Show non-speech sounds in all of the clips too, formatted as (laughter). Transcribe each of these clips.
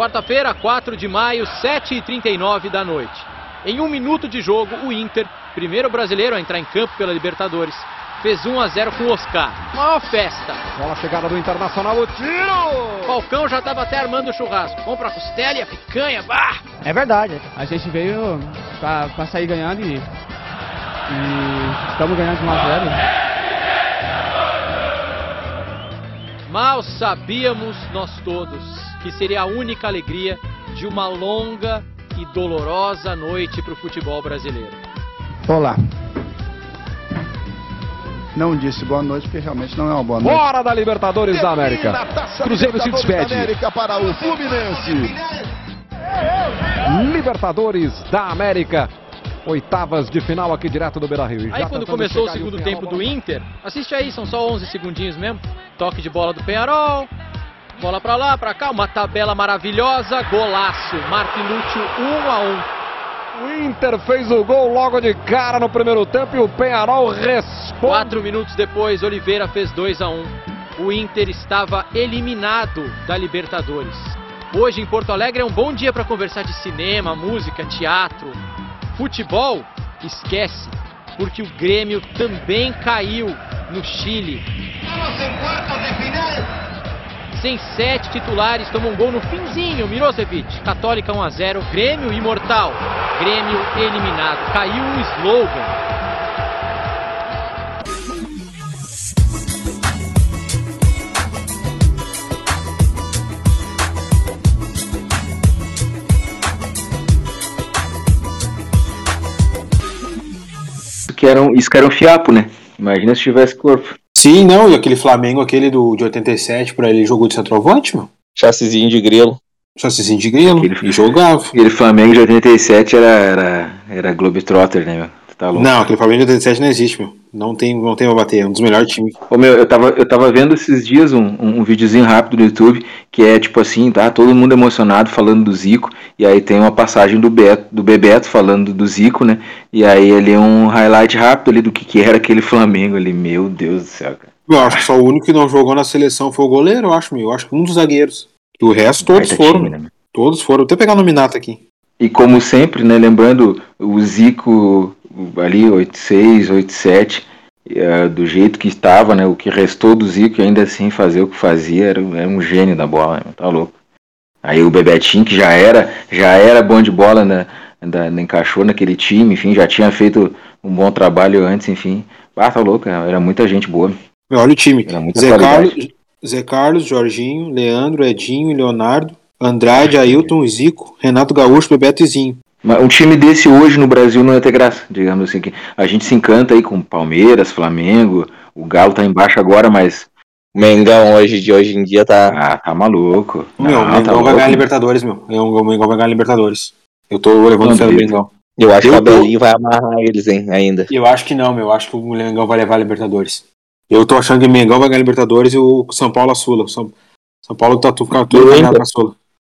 Quarta-feira, 4 de maio, 7h39 da noite. Em um minuto de jogo, o Inter, primeiro brasileiro a entrar em campo pela Libertadores, fez 1 a 0 com o Oscar. Maior festa. Bola chegada do Internacional, o tiro! Falcão já estava até armando o churrasco. Compra a costela e a picanha, bah! É verdade. A gente veio pra sair ganhando e, e estamos ganhando de 1 a 0. Mal sabíamos nós todos que seria a única alegria de uma longa e dolorosa noite para o futebol brasileiro. Olá. Não disse boa noite, porque realmente não é uma boa noite. Fora da Libertadores da América. Cruzeiro se despede. América para o Fluminense. Libertadores da América. Oitavas de final aqui direto do Beira Rio. Aí quando começou o segundo tempo do Inter, assiste aí, são só 11 segundinhos mesmo. Toque de bola do Penharol, bola pra lá, pra cá, uma tabela maravilhosa, golaço. Martin Lúcio 1 a 1. O Inter fez o gol logo de cara no primeiro tempo e o Penharol responde. Quatro minutos depois, Oliveira fez 2 a 1. O Inter estava eliminado da Libertadores. Hoje em Porto Alegre é um bom dia para conversar de cinema, música, teatro. Futebol, esquece, porque o Grêmio também caiu no Chile. Sem sete titulares, tomou um gol no finzinho. Mirosevic, Católica 1 a 0 Grêmio imortal. Grêmio eliminado. Caiu o slogan. Que era um, isso que era um fiapo, né? Imagina se tivesse corpo. Sim, não, e aquele Flamengo, aquele do, de 87, pra ele jogou de centroavante, meu? Chassizinho de grilo. Chassizinho de grilo, Aquele- e jogava. Aquele Flamengo de 87 era, era, era Globetrotter, né, meu? Tá louco. Não, aquele Flamengo de 87 não existe, meu. Não tem, não tem pra bater, é um dos melhores times. Ô, meu, eu tava, eu tava vendo esses dias um, um, um videozinho rápido no YouTube que é tipo assim, tá? Todo mundo emocionado falando do Zico, e aí tem uma passagem do, Beto, do Bebeto falando do Zico, né? E aí ele é um highlight rápido ali do que, que era aquele (laughs) Flamengo ali. Meu Deus do céu, cara. Eu acho que só o único que não jogou na seleção foi o goleiro, eu acho, meu. Eu acho que um dos zagueiros. O resto todos Baita foram. time, né? Todos foram. Vou até pegar o nominato aqui. E como sempre, né, lembrando o Zico ali, 86, 87, eh, do jeito que estava, né, o que restou do Zico ainda assim fazer o que fazia, era, era um gênio da bola, né, tá louco. Aí o Bebetinho, que já era, já era bom de bola, né, da, encaixou naquele time, enfim, já tinha feito um bom trabalho antes, enfim. Ah, tá louco, era muita gente boa, olha o time. era muita Zé qualidade. Carlos, Zé Carlos, Jorginho, Leandro, Edinho, Leonardo, Andrade, Ailton, Zico, Renato Gaúcho, Bebeto e Zinho. Mas um time desse hoje no Brasil não ia ter graça, digamos assim. que A gente se encanta aí com Palmeiras, Flamengo, o Galo tá embaixo agora, mas O Mengão hoje de hoje em dia tá. Ah, tá maluco. Meu, Não, o tá Mengão vai louco. ganhar a Libertadores, meu. É, O Mengão vai ganhar a Libertadores. Eu tô levando fé duvido. Mengão. Eu acho Eu que o tô- Abelinho vai amarrar eles, hein, ainda. Eu acho que não, meu. Eu acho que o Mengão vai levar a Libertadores. Eu tô achando que o Mengão vai ganhar a Libertadores e o São Paulo a Sula. O São, São Paulo tá tudo ficando tudo o pra Sula.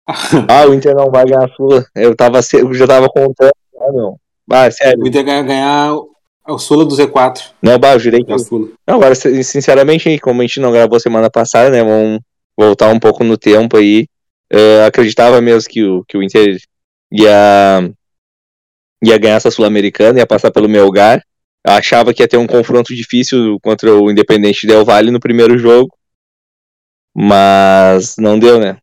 Ah, (laughs) o Inter não vai ganhar a Sula. Eu tava eu já tava contando. Ah, não. Ah, sério. O Inter vai ganhar o Sula do Z4. Não, bah, eu jurei que. Não, agora, sin- sinceramente, como a gente não gravou semana passada, né? Vamos voltar um pouco no tempo aí. eh, acreditava mesmo que o, que o Inter ia, ia ganhar essa Sul-Americana, ia passar pelo Melgar. Achava que ia ter um confronto difícil contra o Independente Del Valle no primeiro jogo. Mas não deu, né?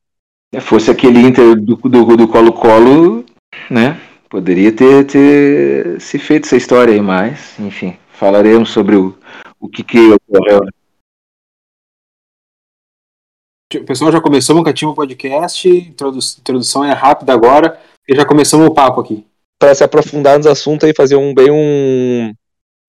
Se fosse aquele Inter do do- do Colo-Colo, né? Poderia ter, ter se feito essa história aí, mas, enfim, falaremos sobre o, o que, que ocorreu. O pessoal já começamos com a Cativa Podcast. Introdu introdução é rápida agora. E já começamos o papo aqui. Para se aprofundar nos assuntos aí, fazer um bem um,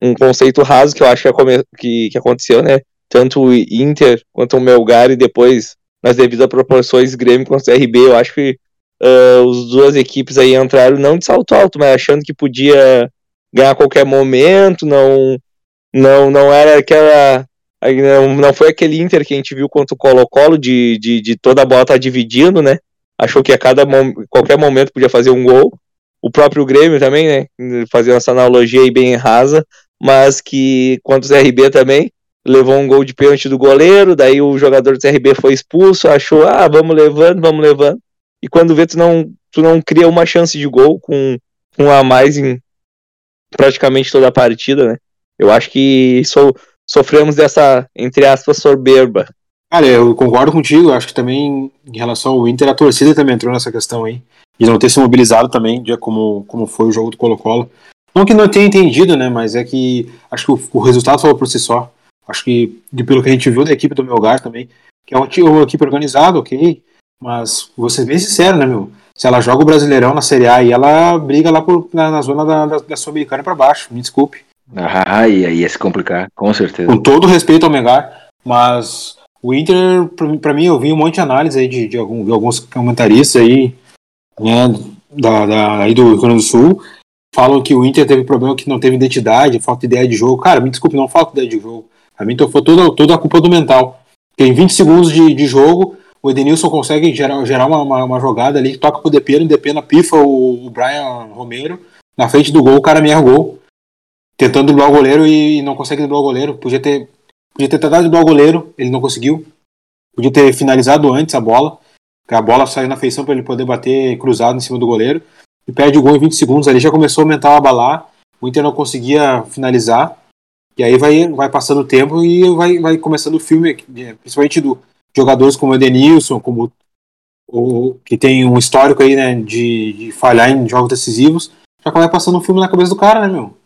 um conceito raso que eu acho que, acome- que, que aconteceu, né? Tanto o Inter quanto o Melgar e depois, nas devidas proporções, Grêmio contra o CRB, eu acho que ah, as duas equipes aí entraram não de salto alto, mas achando que podia ganhar a qualquer momento, não não não era aquela não, não foi aquele Inter que a gente viu contra o Colo-Colo de, de, de toda a bola estar dividindo, né? Achou que a cada qualquer momento podia fazer um gol o próprio Grêmio também, né? Fazendo essa analogia aí bem rasa, mas que contra o CRB também levou um gol de pênalti do goleiro, daí o jogador do CRB foi expulso, achou, ah, vamos levando, vamos levando. e quando vê tu não, tu não cria uma chance de gol com, um a mais em praticamente toda a partida, né? Eu acho que so, sofremos dessa, entre aspas, soberba. Cara, eu concordo contigo, acho que também em relação ao Inter, a torcida também entrou nessa questão aí, de não ter se mobilizado também, dia como, como foi o jogo do Colo-Colo. Não que não tenha entendido, né, mas é que acho que o, o resultado falou por si só. Acho que, de, pelo que a gente viu da equipe do Melgar também, que é uma, uma equipe organizada, ok, mas vou ser bem sincero, né, meu? Se ela joga o Brasileirão na Série A e ela briga lá por, na, na zona da, da, da Sul-Americana para baixo, me desculpe. Ah, e aí ia se complicar, com certeza. Com todo respeito ao Melgar, mas o Inter, para mim, eu vi um monte de análise aí de, de, algum, de alguns comentaristas aí, né, da, da, aí do Rio Grande do Sul, falam que o Inter teve problema que não teve identidade, falta de ideia de jogo. Cara, me desculpe, não falta ideia de jogo. A mim então, foi toda, toda a culpa do mental. Tem 20 segundos de, de jogo, o Edenilson consegue gerar, gerar uma, uma, uma jogada ali, toca pro Depena, Depena pifa o, o Brian Romero, na frente do gol, o cara me erra o gol. Tentando driblar o goleiro e não consegue driblar o goleiro. Podia ter, podia ter tentado driblar o goleiro, ele não conseguiu. Podia ter finalizado antes a bola, a bola saiu na feição para ele poder bater cruzado em cima do goleiro. E perde o gol em 20 segundos. Ali já começou a aumentar a abalar. O Inter não conseguia finalizar. E aí vai, vai passando o tempo e vai, vai começando o filme, principalmente do jogadores como o Edenilson, como o, que tem um histórico aí, né, de, de falhar em jogos decisivos, já vai passando um filme na cabeça do cara, né, meu?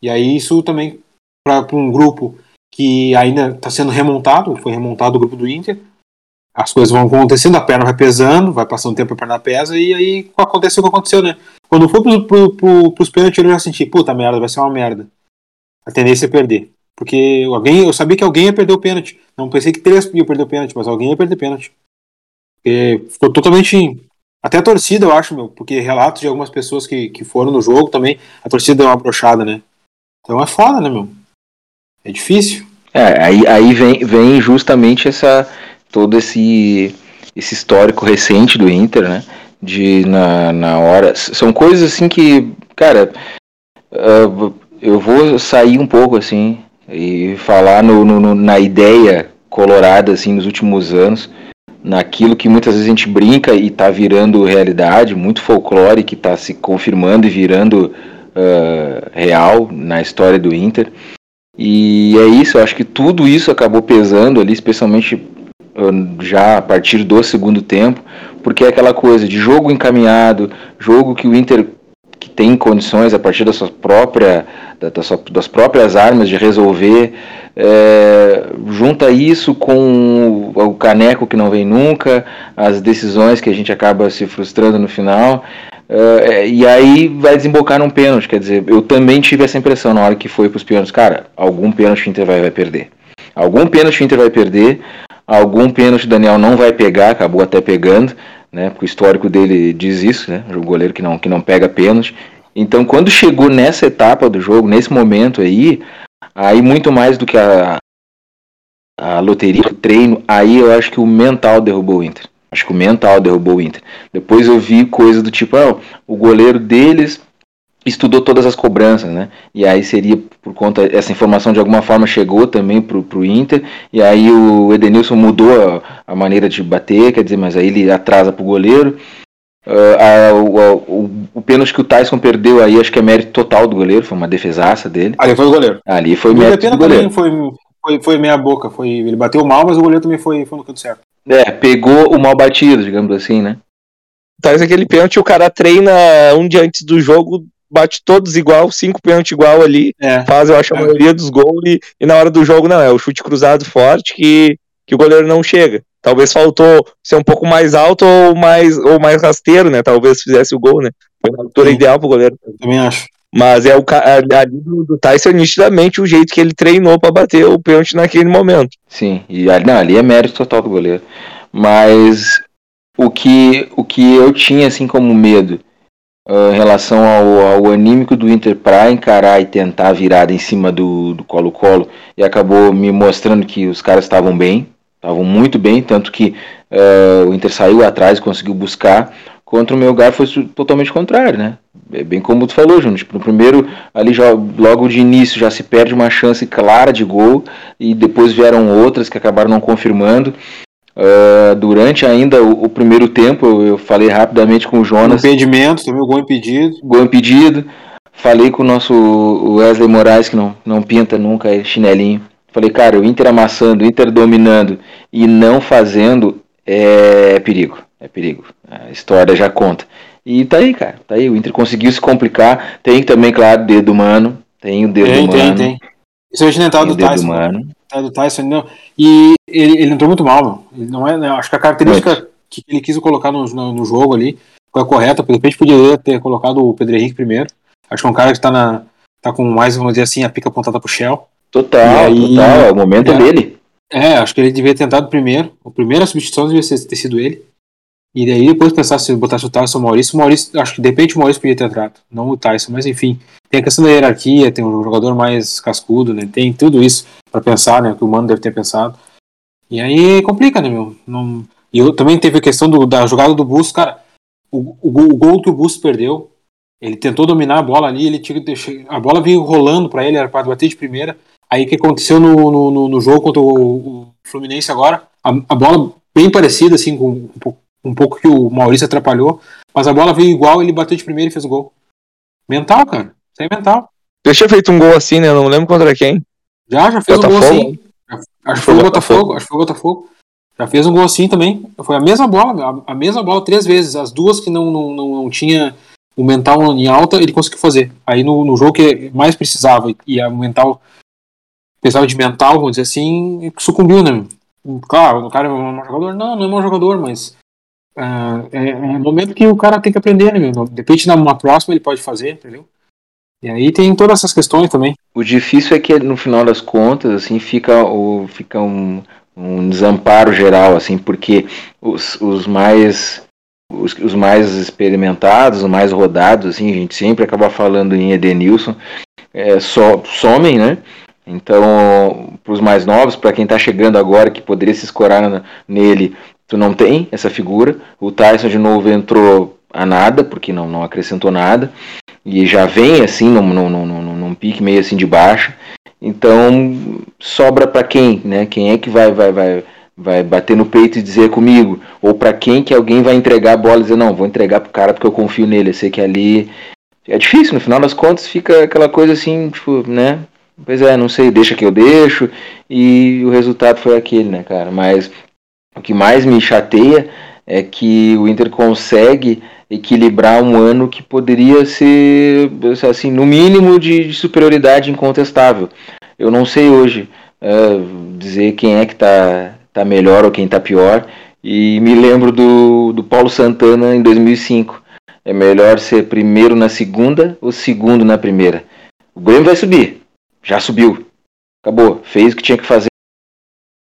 E aí isso também, para um grupo que ainda está sendo remontado, foi remontado o grupo do Inter, as coisas vão acontecendo, a perna vai pesando, vai passando tempo a perna pesa, e aí aconteceu o que aconteceu, né? Quando for pro, pro, pro, pros pênaltis, eu já senti, puta merda, vai ser uma merda. A tendência é perder. Porque alguém, eu sabia que alguém ia perder o pênalti. Não pensei que três iam perder o pênalti, mas alguém ia perder o pênalti. Porque ficou totalmente. Até a torcida, eu acho, meu, porque relatos de algumas pessoas que, que foram no jogo também, a torcida deu uma brochada, né? Então é foda, né, meu? É difícil. É, aí, aí vem, vem justamente essa todo esse, esse histórico recente do Inter, né? De na, na hora. São coisas assim que, cara, uh, eu vou sair um pouco assim e falar no, no, na ideia colorada assim nos últimos anos, naquilo que muitas vezes a gente brinca e está virando realidade, muito folclore que está se confirmando e virando uh, real na história do Inter. E é isso, eu acho que tudo isso acabou pesando ali, especialmente uh, já a partir do segundo tempo, porque é aquela coisa de jogo encaminhado, jogo que o Inter que tem condições a partir da sua própria das próprias armas de resolver, é, junta isso com o caneco que não vem nunca, as decisões que a gente acaba se frustrando no final, é, e aí vai desembocar num pênalti. Quer dizer, eu também tive essa impressão na hora que foi para os pênaltis, cara, algum pênalti o Inter vai, vai perder. Algum pênalti o Inter vai perder, algum pênalti o Daniel não vai pegar, acabou até pegando, né? Porque o histórico dele diz isso, né? O goleiro que não, que não pega pênalti. Então, quando chegou nessa etapa do jogo, nesse momento aí, aí muito mais do que a, a loteria, o treino, aí eu acho que o mental derrubou o Inter. Acho que o mental derrubou o Inter. Depois eu vi coisa do tipo, ah, o goleiro deles estudou todas as cobranças, né? E aí seria por conta essa informação de alguma forma chegou também pro, pro Inter e aí o Edenilson mudou a, a maneira de bater, quer dizer, mas aí ele atrasa pro goleiro. Uh, a, o, o, o, pênalti que o Tyson perdeu aí, acho que é mérito total do goleiro, foi uma defesaça dele. Ali foi o goleiro. Ali foi o mérito do goleiro. Foi, foi, foi meia boca, foi, ele bateu mal, mas o goleiro também foi, foi no canto certo. É, pegou o mal batido, digamos assim, né? Tyson aquele pênalti, o cara treina um dia antes do jogo, bate todos igual, cinco pênaltis igual ali, é. faz, eu acho, a é. maioria dos gols, e, e na hora do jogo não, é o chute cruzado forte que, que o goleiro não chega. Talvez faltou ser um pouco mais alto ou mais, ou mais rasteiro, né? Talvez fizesse o gol, né? Foi na altura Sim. ideal pro goleiro. Eu também acho. Mas é o ali do, do Tyson nitidamente o jeito que ele treinou para bater o pênalti naquele momento. Sim, e ali, não, ali é mérito total do goleiro. Mas o que, o que eu tinha assim como medo uh, em relação ao, ao anímico do Inter para encarar e tentar a virada em cima do Colo-Colo e acabou me mostrando que os caras estavam bem, estavam muito bem, tanto que uh, o Inter saiu atrás e conseguiu buscar. Contra o Melgar foi totalmente contrário, né? É bem como tu falou, Júnior. Tipo, no primeiro, ali já, logo de início, já se perde uma chance clara de gol e depois vieram outras que acabaram não confirmando. Uh, durante ainda o, o, primeiro tempo, eu, eu falei rapidamente com o Jonas. Impedimento, também o gol impedido. Gol impedido. Falei com o nosso Wesley Moraes, que não, não pinta nunca é chinelinho. Falei, cara, o Inter amassando, o Inter dominando e não fazendo é perigo. É perigo. A história já conta. E tá aí, cara. Tá aí. O Inter conseguiu se complicar. Tem também, claro, dedo humano. Tem o dedo tem, humano. Tem, tem. Isso é original do Tyson. Humano. Do Tyson, não. E ele, ele entrou muito mal, meu. Ele não é, né? Acho que a característica muito. que ele quis colocar no, no, no, jogo ali foi a correta. De repente poderia ter colocado o Pedro Henrique primeiro. Acho que é um cara que tá, na, tá com mais, vamos dizer assim, a pica apontada pro Shell. Total, aí, total. É o momento é, dele. É, acho que ele devia ter tentado primeiro. A primeira substituição devia ter sido ele. E daí depois pensar se botasse o Tyson ou o Maurício. O Maurício, acho que de repente o Maurício podia ter entrado, não o Tyson, mas enfim. Tem a questão da hierarquia, tem um jogador mais cascudo, né? Tem tudo isso para pensar, né? Que o Mano deve ter pensado. E aí complica, né, meu? Não... E eu, também teve a questão do, da jogada do Bus, cara. O, o, o, gol que o Bus perdeu, ele tentou dominar a bola ali, ele tinha a bola veio rolando para ele, era para bater de primeira. Aí o que aconteceu no, no, no, jogo contra o, o Fluminense agora? A, a, bola bem parecida, assim, com pouco, um pouco que o Maurício atrapalhou, mas a bola veio igual, ele bateu de primeira e fez o gol. Mental, cara. Isso é mental. Eu tinha feito um gol assim, né? Eu não lembro contra quem. Já, já fez Botafogo. um gol assim. Acho que foi o Botafogo, acho que foi o Botafogo. Já fez um gol assim também. Foi a mesma bola, a, mesma bola três vezes. As duas que não, não, não, não tinha o mental em alta, ele conseguiu fazer. Aí no, no jogo que mais precisava e a mental precisava de mental, vamos dizer assim, sucumbiu, né? Claro, o cara é um mau jogador. Não, não é mau jogador, mas uh, é, é um momento que o cara tem que aprender, né? Meu? De numa próxima, ele pode fazer, entendeu? E aí tem todas essas questões também. O difícil é que no final das contas, assim, fica, o, fica um, um desamparo geral, assim, porque os, os mais os, os, mais experimentados, os mais rodados, assim, a gente sempre acaba falando em Edenilson, é, so, somem, né? Então, para os mais novos, para quem está chegando agora, que poderia se escorar na, nele, tu não tem essa figura. O Tyson de novo entrou a nada, porque não, não acrescentou nada. E já vem assim, num, num, num, num pique meio assim de baixa. Então, sobra para quem, né? Quem é que vai, vai, vai, vai bater no peito e dizer comigo? Ou para quem que alguém vai entregar a bola e dizer, não, vou entregar pro cara porque eu confio nele, eu sei que ali... É difícil, no final das contas fica aquela coisa assim, tipo, né? Pois é, não sei, deixa que eu deixo. E o resultado foi aquele, né, cara? Mas o que mais me chateia é que o Inter consegue equilibrar um ano que poderia ser, assim, no mínimo de, de superioridade incontestável. Eu não sei hoje uh, dizer quem é que tá, tá melhor ou quem tá pior. E me lembro do, do Paulo Santana em 2005. É melhor ser primeiro na segunda ou segundo na primeira. O Grêmio vai subir já subiu. Acabou. Fez o que tinha que fazer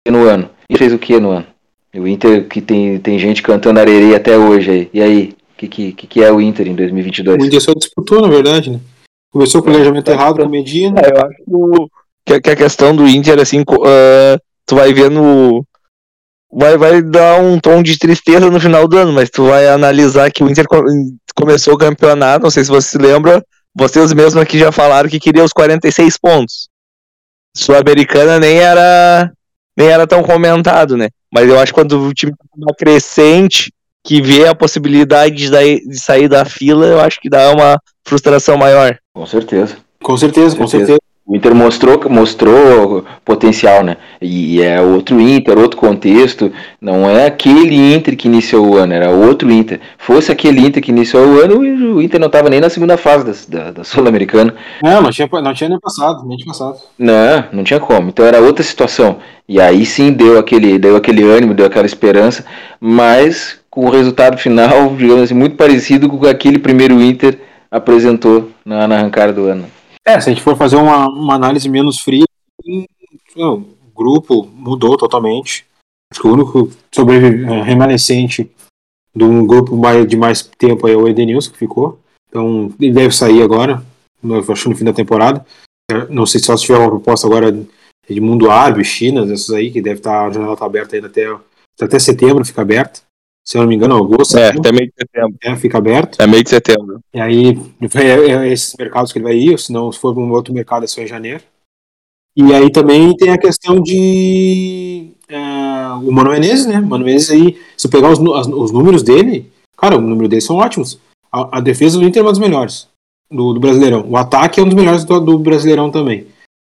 no ano. E fez o que no ano? O Inter que tem, tem gente cantando areia até hoje aí. E aí? O que, que, que é o Inter em 2022? O Inter só disputou, na verdade, né? Começou com o planejamento é, errado, com Medina. É, eu acho que, que, a questão do Inter, assim, uh, tu vai vendo. Vai, vai dar um tom de tristeza no final do ano, mas tu vai analisar que o Inter começou o campeonato, não sei se você se lembra, vocês mesmos aqui já falaram que queria os 46 pontos. Sul-Americana nem era nem era tão comentado, né? Mas eu acho que quando o time tá uma crescente, que vê a possibilidade de, de sair da fila, eu acho que dá uma frustração maior. Com certeza. Com certeza, com certeza. O Inter mostrou, mostrou potencial, né? E é outro Inter, outro contexto. Não é aquele Inter que iniciou o ano, era outro Inter. Fosse aquele Inter que iniciou o ano, o Inter não estava nem na segunda fase da, da, da Sul-Americana. Não, não tinha, não tinha nem passado, nem tinha passado. Não, não tinha como. Então era outra situação. E aí sim deu aquele, deu aquele ânimo, deu aquela esperança, mas com o resultado final, digamos assim, muito parecido com aquele primeiro Inter apresentou na, na arrancada do ano. É, se a gente for fazer uma, uma análise menos fria, o grupo mudou totalmente. Acho que o único sobrevive, é, remanescente de um grupo mais, de mais tempo é o Edenilson, que ficou. Então, ele deve sair agora, acho no fim da temporada. É, não sei se só se tiver uma proposta agora de mundo árabe, China, essas aí, que deve estar, a janela está aberta ainda até, até setembro, fica aberta se eu não me engano, agosto. É, até meio de setembro. É, fica aberto. É meio de setembro. E aí, é, é esses mercados que ele vai ir, ou se não, se for um outro mercado, é só em janeiro. E aí também tem a questão de uh, o Mano Menezes, né? Mano Menezes aí, se pegar os, os números dele, cara, o número dele são ótimos. A, a, defesa do Inter é uma das melhores do, do Brasileirão. O ataque é um dos melhores do, do, Brasileirão também.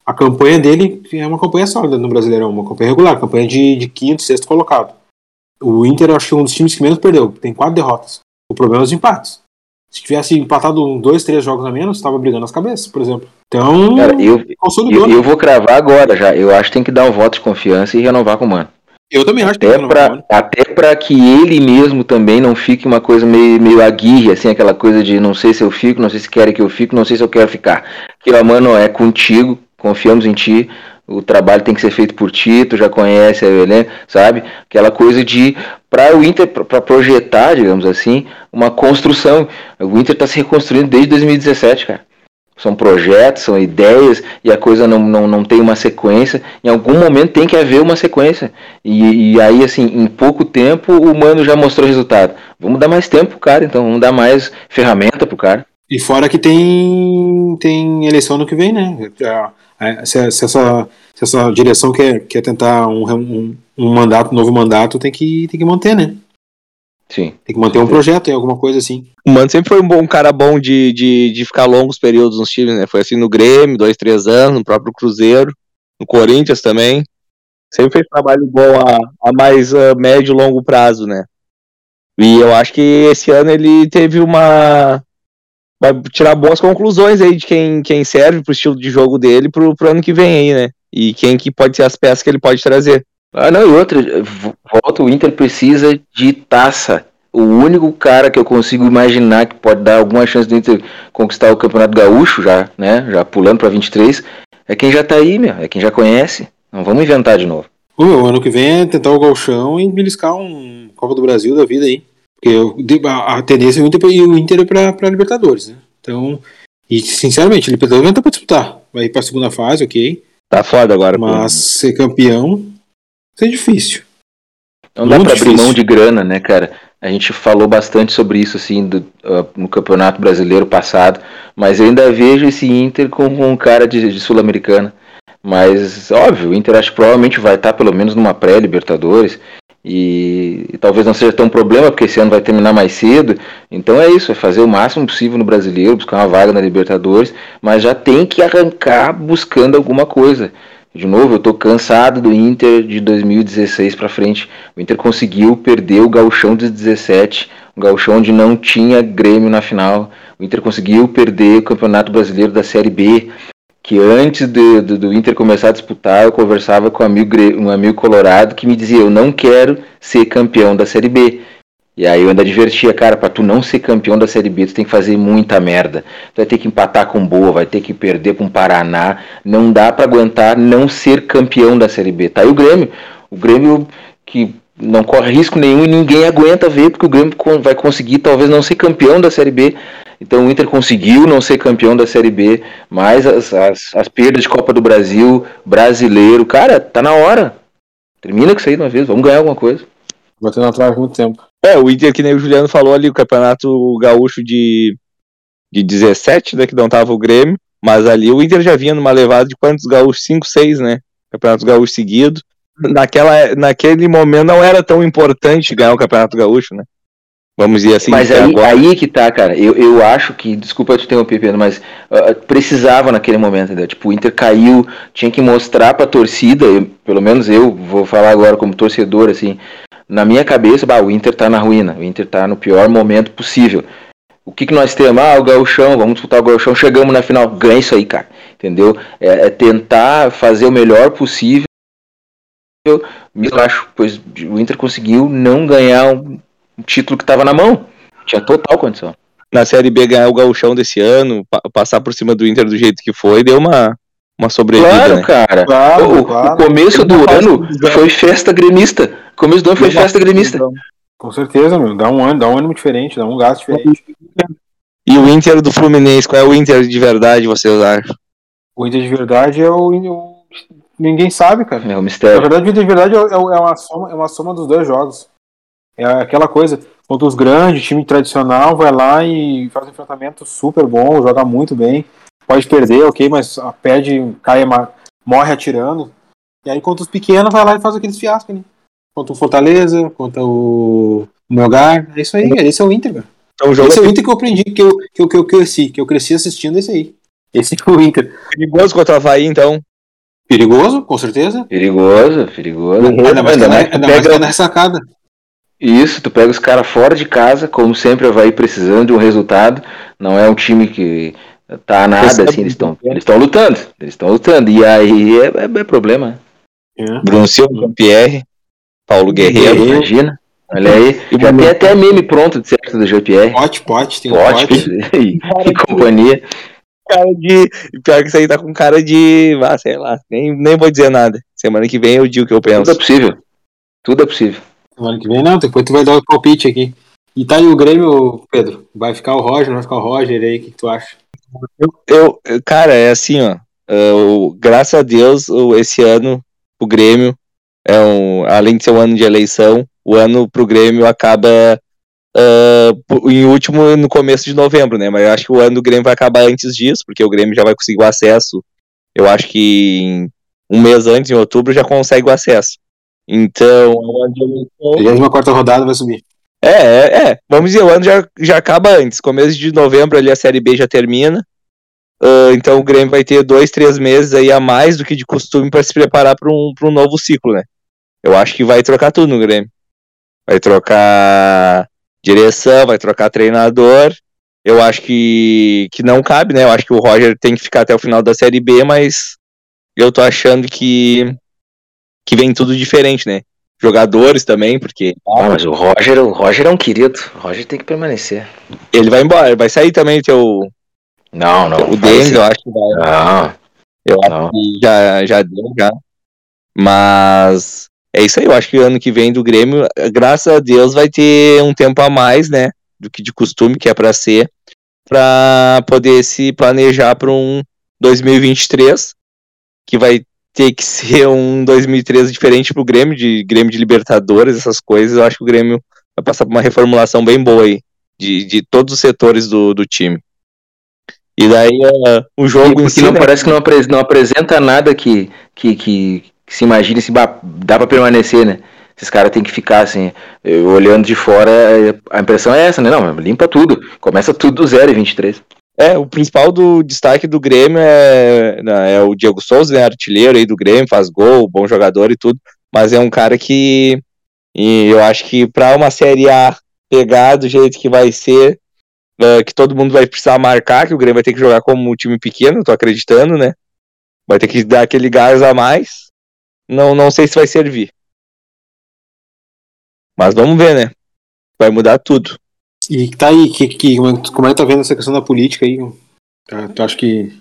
A campanha dele é uma campanha sólida no Brasileirão, uma campanha regular, campanha de, de quinto, sexto colocado. O Inter, eu acho que é um dos times que menos perdeu, tem quatro derrotas. O problema é os empates. Se tivesse empatado dois, três jogos a menos, estava brigando as cabeças, por exemplo. Então, Cara, eu, eu, eu, vou cravar agora já. Eu acho que tem que dar um voto de confiança e renovar com o Mano. Eu também acho até que pra, Até para que ele mesmo também não fique uma coisa meio, meio aguirre, assim, aquela coisa de não sei se eu fico, não sei se querem que eu fico, não sei se eu quero ficar. Que, mano, é contigo, confiamos em ti, o trabalho tem que ser feito por ti, tu já conhece a Helena, sabe? Aquela coisa de para o Inter para projetar, digamos assim, uma construção. O Inter está se reconstruindo desde 2017, cara. São projetos, são ideias e a coisa não, não, não tem uma sequência. Em algum momento tem que haver uma sequência. E, e aí, assim, em pouco tempo o Mano já mostrou resultado. Vamos dar mais tempo pro cara, então, vamos dar mais ferramenta pro cara. E fora que tem, tem eleição no que vem, né? Se, se, essa, se essa direção quer, quer tentar um, um, um mandato, um novo mandato, tem que, tem que manter, né? Sim. Tem que manter um projeto e alguma coisa assim. O Mano sempre foi um bom cara bom de, de, de ficar longos períodos nos times, né? Foi assim no Grêmio, dois, três anos, no próprio Cruzeiro, no Corinthians também. Sempre fez trabalho bom a, a mais uh, médio e longo prazo, né? E eu acho que esse ano ele teve uma. Vai tirar boas conclusões aí de quem, quem serve pro estilo de jogo dele pro, pro ano que vem aí, né? E quem que pode ser as peças que ele pode trazer. Ah, não, e outra, volta, o Inter precisa de taça. O único cara que eu consigo imaginar que pode dar alguma chance do Inter conquistar o Campeonato Gaúcho, já, né, já pulando para 23, é quem já tá aí, meu, é quem já conhece. Não vamos inventar de novo. O ano que vem é tentar o galchão e beliscar um Copa do Brasil da vida aí. Porque a tendência é o Inter, é pra, pra Libertadores, né? Então, e sinceramente, o Libertadores não tá pra disputar. Vai ir pra segunda fase, ok. Tá foda agora. Mas pô. ser campeão, isso é difícil. Não dá pra abrir mão de grana, né, cara? A gente falou bastante sobre isso, assim, do, uh, no Campeonato Brasileiro passado, mas eu ainda vejo esse Inter com, um cara de, de Sul-Americana. Mas, óbvio, o Inter acho que provavelmente vai estar pelo menos numa pré-Libertadores. E, e, talvez não seja tão problema, porque esse ano vai terminar mais cedo. Então é isso, é fazer o máximo possível no brasileiro, buscar uma vaga na Libertadores, mas já tem que arrancar buscando alguma coisa. De novo, eu tô cansado do Inter de 2016 para frente. O Inter conseguiu perder o gauchão de 17, um gauchão onde não tinha Grêmio na final. O Inter conseguiu perder o Campeonato Brasileiro da Série B, que antes de, de, do Inter começar a disputar, eu conversava com um amigo, um amigo colorado que me dizia: Eu não quero ser campeão da Série B. E aí eu ainda divertia, cara, para tu não ser campeão da Série B, tu tem que fazer muita merda. Tu vai ter que empatar com Boa, vai ter que perder com Paraná. Não dá para aguentar não ser campeão da Série B. Tá aí o Grêmio. O Grêmio que não corre risco nenhum e ninguém aguenta ver, porque o Grêmio vai conseguir talvez não ser campeão da Série B. Então o Inter conseguiu não ser campeão da Série B, mas as, as, as perdas de Copa do Brasil, brasileiro, cara, tá na hora. Termina com isso aí de uma vez, vamos ganhar alguma coisa. Batendo atrás muito tempo. É, o Inter, que nem o Juliano falou ali, o campeonato gaúcho de, de 17, né, que não tava o Grêmio, mas ali o Inter já vinha numa levada de quantos gaúchos? 5, 6, né? Campeonato gaúcho seguido. Naquela, naquele momento não era tão importante ganhar o campeonato gaúcho, né? Vamos dizer assim. Mas aí, agora... aí que tá, cara. Eu, eu acho que, desculpa te interromper, Pedro, mas uh, precisava naquele momento, entendeu? Tipo, o Inter caiu, tinha que mostrar pra torcida, eu, pelo menos eu vou falar agora como torcedor, assim, na minha cabeça, bah, o Inter tá na ruína, o Inter tá no pior momento possível. O que, que nós temos? Ah, o gauchão, vamos disputar o gauchão, chegamos na final, ganha isso aí, cara, entendeu? É, é tentar fazer o melhor possível. Eu acho, pois o Inter conseguiu não ganhar um título que estava na mão. Tinha total condição. Na Série B ganhar o gauchão desse ano, pa passar por cima do Inter do jeito que foi, deu uma, uma sobrevida. Claro, né? cara. Claro, o, claro. o, começo do ano foi festa gremista. O começo do ano foi festa gremista. Com certeza, meu. Dá um, ano, dá um ânimo diferente, dá um gasto diferente. E o Inter do Fluminense, qual é o Inter de verdade, vocês acham? O Inter de verdade é o. o... Ninguém sabe, cara. É o mistério. Na verdade, o Inter de verdade é, é, é uma, soma, é uma soma dos dois jogos. É aquela coisa, contra os grandes, time tradicional, vai lá e faz um enfrentamento super bom, joga muito bem. Pode perder, ok, mas perde, cai, morre atirando. E aí contra os pequenos vai lá e faz aqueles fiascos, né? Contra o Fortaleza, contra o, o Melgar. É isso aí, cara. Esse é o Inter, cara. Então o jogo Esse é é o Inter que eu aprendi, que eu, que eu, que eu cresci, que eu cresci assistindo esse aí. Esse é o Inter. perigoso contra o Havaí, então. Perigoso, com certeza. Perigoso, perigoso. Ainda mais que Ainda na, mais tu ainda mais que pega- na ressacada. Isso, tu pega os caras fora de casa, como sempre vai precisando de um resultado. Não é um time que tá nada, assim, eles estão eles estão lutando, eles estão lutando. E aí é, é- é problema. Bruno Silva, Jean-Pierre, Paulo Guerreiro. Guerreiro. Imagina. Olha aí, E já tem até meme pronto de certo do GPR. Pote, pote, tem um Pote pote. (laughs) e, e companhia. Cara de. Pior que isso aí tá com cara de. Ah, sei lá. Nem, nem vou dizer nada. Semana que vem eu digo o que eu Tudo é penso. possível. Tudo é possível. Semana que vem não, depois tu vai dar o palpite aqui. E tá aí o Grêmio, Pedro. Vai ficar o Roger, não vai ficar o Roger aí, o que, que tu acha? Eu, eu- cara, é assim, ó. eu- graças a Deus, esse ano, o Grêmio, é um, além de ser um ano de eleição, o ano pro Grêmio acaba po- em último no começo de novembro, né? Mas eu acho que o ano do Grêmio vai acabar antes disso, porque o Grêmio já vai conseguir o acesso. Eu acho que um mês antes, em outubro, já consegue o acesso. Então, eleição. 24 rodada vai subir. É, é, é. Vamos dizer, o ano já, já acaba antes. Começo de novembro ali a Série B já termina. Ah, então o Grêmio vai ter dois, três meses aí a mais do que de costume para se preparar para um, pra um novo ciclo, né? Eu acho que vai trocar tudo no Grêmio. Vai trocar direção, vai trocar treinador. Eu acho que, que não cabe, né? Eu acho que o Roger tem que ficar até o final da Série B, mas eu tô achando que, que vem tudo diferente, né? Jogadores também, porque Ah, mas o Roger, o Roger é um querido. O Roger tem que permanecer. ele vai embora, vai sair também o teu, Não, não. o ser- eu acho que vai. Não, Eu acho não. que já, já deu, já. Mas é isso aí, eu acho que o ano que vem do Grêmio, graças a Deus, vai ter um tempo a mais, né? Do que de costume, que é pra ser, pra poder se planejar para um 2023, que vai ter que ser um 2013 diferente pro Grêmio, de Grêmio de Libertadores, essas coisas. Eu acho que o Grêmio vai passar por uma reformulação bem boa aí, de, de todos os setores do, do time. E daí, uh, o jogo em Porque si, não né? parece que não, apres- não apresenta nada que, que, que, que se imagine se dá pra permanecer, né? Esses caras têm que ficar assim, eu, olhando de fora, eh, a impressão é essa, né? Não, limpa tudo. Começa tudo do zero em 23. É, o principal do destaque do Grêmio é, né, é o Diego Souza, né, artilheiro aí do Grêmio, faz gol, bom jogador e tudo, mas é um cara que e eu acho que para uma Série A pegar do jeito que vai ser, é, que todo mundo vai precisar marcar, que o Grêmio vai ter que jogar como um time pequeno, tô acreditando, né? Vai ter que dar aquele gás a mais. Não, não sei se vai servir. Mas vamos ver, né? Vai mudar tudo. E tá aí, que, que, como, é, que- como é que tá vendo essa questão da política aí? Tá, tu acha que.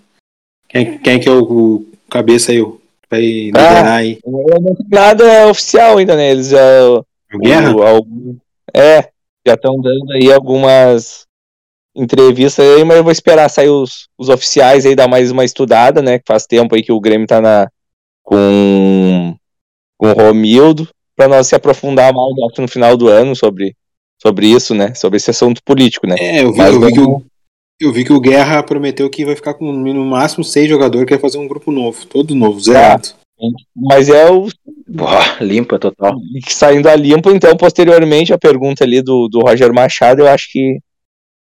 Quem, quem é que é o, o cabeça aí? o- Vai liderar aí? Não tem nada oficial ainda, né? Eles já. Guerra? o- algum- é, já estão dando aí algumas entrevistas aí, mas eu vou esperar sair os, os oficiais aí, dar mais uma estudada, né? Que faz tempo aí que o Grêmio tá na, com, com o Romildo, para nós se aprofundar mais no final do ano sobre, sobre isso, né? Sobre esse assunto político, né? É, eu vi, Mas eu, vi que o, eu vi que o Guerra prometeu que vai ficar com no máximo seis jogadores, que vai fazer um grupo novo, todo novo, zerado. Mas é o Boa, limpa total. E que saindo a limpo, então, posteriormente, a pergunta ali do, do Roger Machado, eu acho que,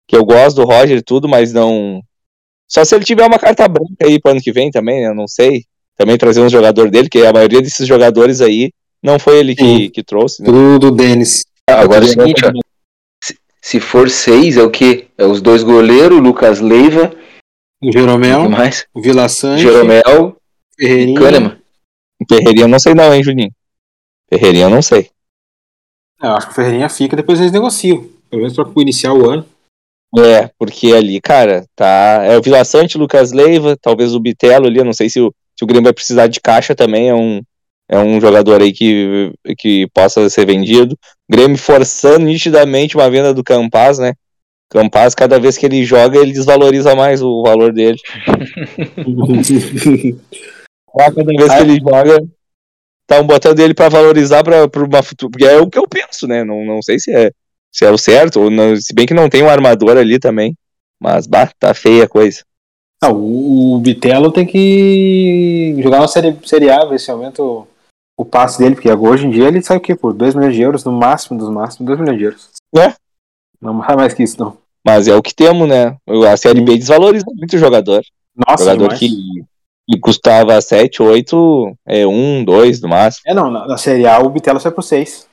que eu gosto do Roger e tudo, mas não. Só se ele tiver uma carta branca aí pro ano que vem também, né? Eu não sei. Também trazer um jogador dele, que a maioria desses jogadores aí não foi ele que, Sim. que trouxe, né? Tudo do Denis. Agora é o seguinte, ó. Se, se for seis, é o quê? É os dois goleiros, o Lucas Leiva, O Jeromel, mais? o Vila Sante, Jeromel Ferreirinha. Kahneman. Ferreirinha eu não sei não, hein, Juninho? Ferreirinha eu não sei. É, Eu acho que o Ferreirinha fica, depois eles negociam. Pelo menos pra iniciar o ano. É, porque ali, cara, tá. É o Vila Sante, Lucas Leiva, talvez o Bitelo ali, eu não sei se o, se o Grêmio vai precisar de caixa também, é um, é um jogador aí que, que possa ser vendido. Grêmio forçando nitidamente uma venda do Campaz, né? Campaz, cada vez que ele joga, ele desvaloriza mais o valor dele. (laughs) Cada vez que ele joga, estão botando ele pra valorizar pra uma futura. Porque é o que eu penso, né? Não, não sei se é, se é o certo, ou não, se bem que não tem um armador ali também. Mas, bah, tá feia a coisa. Ah, o, o Bitelo tem que jogar uma série, série A, ver se aumenta o, o passe dele, porque hoje em dia ele sai o quê? Por 2 milhões de euros, no máximo dos máximos, 2 milhões de euros. É. Não vai mais que isso, não. Mas é o que temos, né? A Série B desvaloriza muito o jogador. Nossa, jogador demais. que, que custava 7, 8, é 1, 2 no máximo. É, não, na, na Série A o Bitelo sai por 6.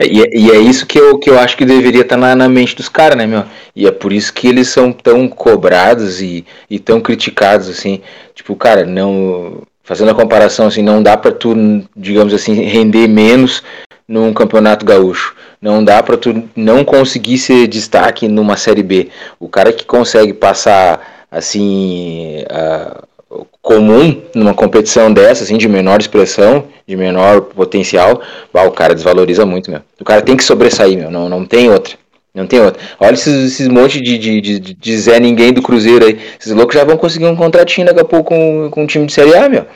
E, é- e é isso que eu, que eu acho que deveria estar na, na mente dos caras, né, meu? E é por isso que eles são tão cobrados e, e tão criticados, assim. Tipo, cara, não. Fazendo a comparação, assim, não dá pra tu, digamos assim, render menos num campeonato gaúcho. Não dá pra tu não conseguir ser destaque numa Série B. O cara que consegue passar, assim, a- comum numa competição dessa, assim, de menor expressão, de menor potencial, o cara desvaloriza muito, meu. O cara tem que sobressair, meu. Não, não tem outra. Não tem outra. Olha esses, esses monte de, de, de, de Zé Ninguém do Cruzeiro aí. Esses loucos já vão conseguir um contratinho daqui a pouco com, com um time de Série A, meu.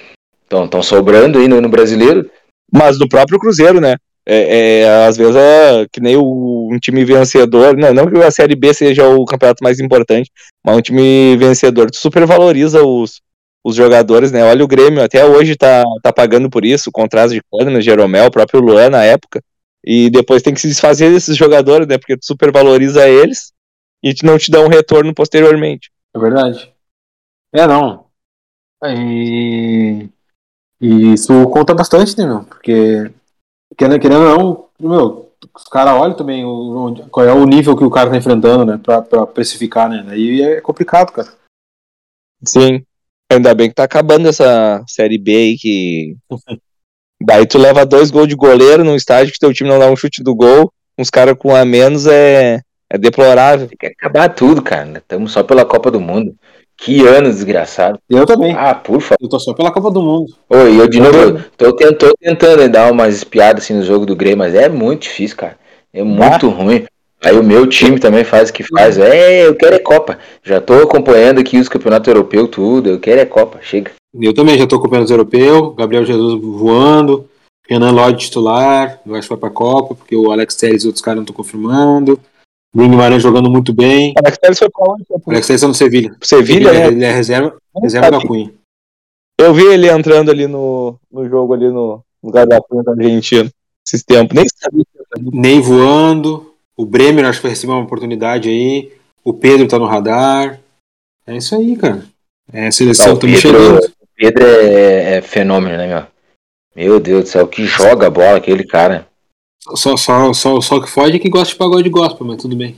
Estão sobrando aí no, no brasileiro. Mas do próprio Cruzeiro, né? É, é, às vezes é que nem o, um time vencedor. Não, não que a Série B seja o campeonato mais importante, mas um time vencedor. Supervaloriza os, os jogadores, né? Olha o Grêmio, até hoje tá, tá pagando por isso, o contrato de Kahneman, Jeromel, o próprio Luan na época. E depois tem que se desfazer desses jogadores, né? Porque tu supervaloriza eles e te- não te dá um retorno posteriormente. É verdade. É, não. E, e isso conta bastante, né, meu? Porque, querendo, querendo ou não, meu, os caras olham também o, qual é o nível que o cara tá enfrentando, né? Pra, pra precificar, né? Daí é complicado, cara. Sim. Ainda bem que tá acabando essa série B aí que. (laughs) Daí tu leva dois gols de goleiro num estádio que teu time não dá um chute do gol, uns caras com a menos é, é deplorável. Tem que acabar tudo, cara. Estamos só pela Copa do Mundo. Que ano desgraçado. Eu também. Ah, por favor. Eu tô só pela Copa do Mundo. Oi, eu de novo, eu tô, tent- tô tentando dar umas espiadas assim no jogo do Grêmio, mas é muito difícil, cara. É muito ruim. Aí o meu time também faz o que faz. É, eu quero é Copa. Já tô acompanhando aqui os campeonatos europeus, tudo. Eu quero é Copa. Chega. Eu também já tô acompanhando os europeus, Gabriel Jesus voando, Renan Lodge titular, eu acho que vai pra Copa, porque o Alex Telles e outros caras não estão confirmando. Bruno Guimarães jogando muito bem. O Alex Telles foi pra onde? O Alex Telles tá no Sevilha. Sevilha, né? Ele é reserva, reserva da Cunha. Eu vi ele entrando ali no, no jogo ali no lugar da ponta argentina esses tempos. Nem sabia. Ney voando. O Bremer acho que vai receber uma oportunidade aí. O Pedro tá no radar. É isso aí, cara. É a seleção o também Pedro- chegando. O Pedro é, é fenômeno, né, meu? Meu Deus do céu, que joga a bola aquele cara. Só, só, só, só que foge é que gosta de pagode gospel, mas tudo bem.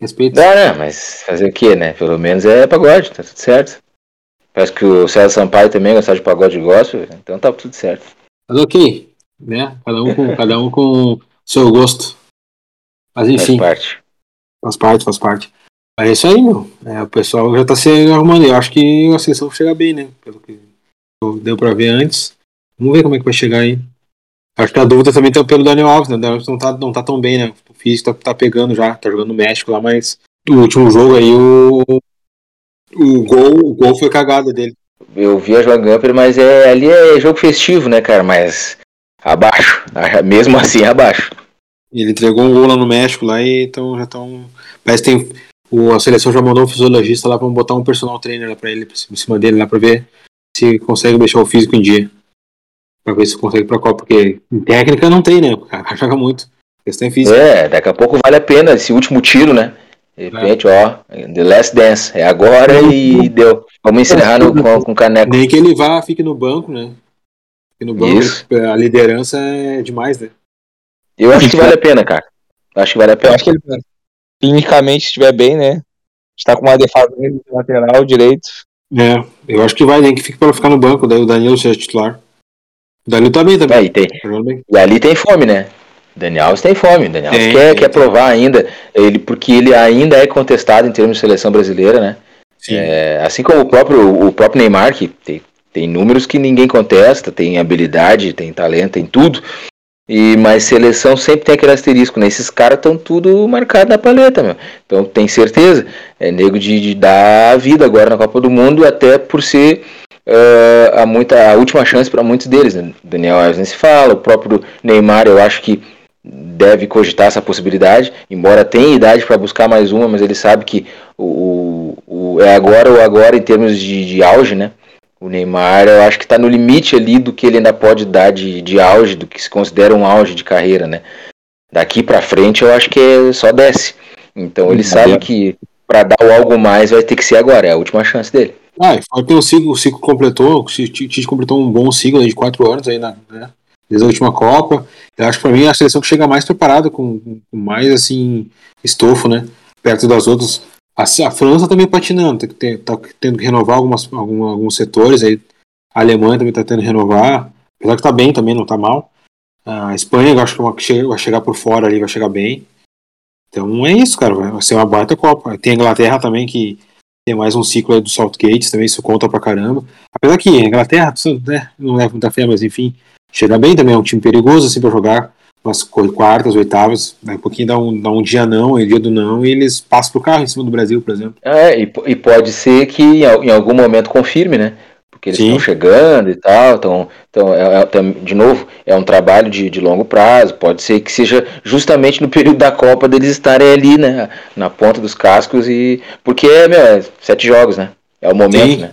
Respeito. Não, não, mas fazer o quê, né? Pelo menos é pagode, tá tudo certo. Parece que o César Sampaio também gostava de pagode gospel, então tá tudo certo. Mas ok, né? Cada um com, (laughs) cada um com seu gosto. Mas Faz enfim, parte. faz parte, faz parte. Mas é isso aí, meu. É, o pessoal já tá se arrumando. Eu acho que a seleção vai chegar bem, né? Pelo que deu pra ver antes. Vamos ver como é que vai chegar aí. Acho que a dúvida também tá pelo Daniel Alves, né? O Daniel Alves não tá, não tá tão bem, né? O físico tá, tá pegando já, tá jogando no México lá, mas no último jogo aí o. O gol, o gol foi cagada dele. Eu vi a Joan Gamper, mas é, ali é jogo festivo, né, cara? Mas abaixo. (laughs) Mesmo assim, abaixo. Ele entregou um gol lá no México lá e então já estão. Parece que tem. O, a seleção já mandou um fisiologista lá pra botar um personal trainer lá pra ele, em cima dele lá pra ver se consegue deixar o físico em dia. Pra ver se consegue pra Copa, porque em técnica não tem, né? O cara (laughs) joga muito. Questão é física. É, daqui a pouco vale a pena esse último tiro, né? De repente, ó, The Last Dance. É agora e deu. Vamos encerrar no, com, com caneco. Nem que ele vá, fique no banco, né? Fique no banco, Isso. a liderança é demais, né? Eu acho que vale a pena, cara. Acho que vale a Eu pena. acho que ele, clinicamente, estiver bem, né? Está com uma defesa de lateral direito. É, eu acho que vai, nem que fique pra ficar no banco, daí o Danilo seja titular. O Danilo tá bem também. Aí tem. Tá. E ali tem fome, né? Daniel Alves tem fome. Daniel Alves Tem, quer, tem, quer tem. provar ainda, ele, porque ele ainda é contestado em termos de seleção brasileira, né? Sim. É, assim como o próprio, o próprio Neymar, que tem, tem números que ninguém contesta, tem habilidade, tem talento, tem tudo. E, mas seleção sempre tem aquele asterisco, né? Esses caras estão tudo marcado na paleta, meu. Então tem certeza. É nego de, de dar a vida agora na Copa do Mundo, até por ser eh, a, muita, a última chance para muitos deles. Né? Daniel Alves nem se fala, o próprio Neymar, eu acho que deve cogitar essa possibilidade, embora tenha idade para buscar mais uma, mas ele sabe que o, o, é agora ou agora em termos de, de auge, né? O Neymar, eu acho que está no limite ali do que ele ainda pode dar de, de auge, do que se considera um auge de carreira, né? Daqui para frente, eu acho que é, só desce. Então ele sabe que para dar o algo mais vai ter que ser agora, é a última chance dele. Ah, e que o ciclo, o ciclo completou, o Tite completou um bom ciclo de quatro anos aí, né? Desde a última Copa. Eu acho que para mim é a seleção que chega mais preparada, com, com mais assim, estofo, né? Perto das outras. A, a França também patinando, tem, tá tendo que renovar algumas, algum, alguns setores aí. A Alemanha também tá tendo que renovar. Apesar que tá bem também, não tá mal. A Espanha, eu acho que vai chegar por fora ali, vai chegar bem. Então é isso, cara. Vai ser uma baita Copa. Tem a Inglaterra também que tem mais um ciclo do Saltgate, também isso conta pra caramba. Apesar que a Inglaterra, né, não leva muita fé, mas enfim, chega bem também, é um time perigoso assim pra jogar. Umas quartas, oitavas, né, um pouquinho dá um, dá um dia não, e dia do não, e eles passam pro carro em cima do Brasil, por exemplo. É, e, e pode ser que em algum momento confirme, né? porque eles estão chegando e tal. Então, então é, é, de novo, é um trabalho de, de longo prazo. Pode ser que seja justamente no período da Copa deles estarem ali, né? Na ponta dos cascos e. Porque meu, é sete jogos, né? É o momento, Sim. né?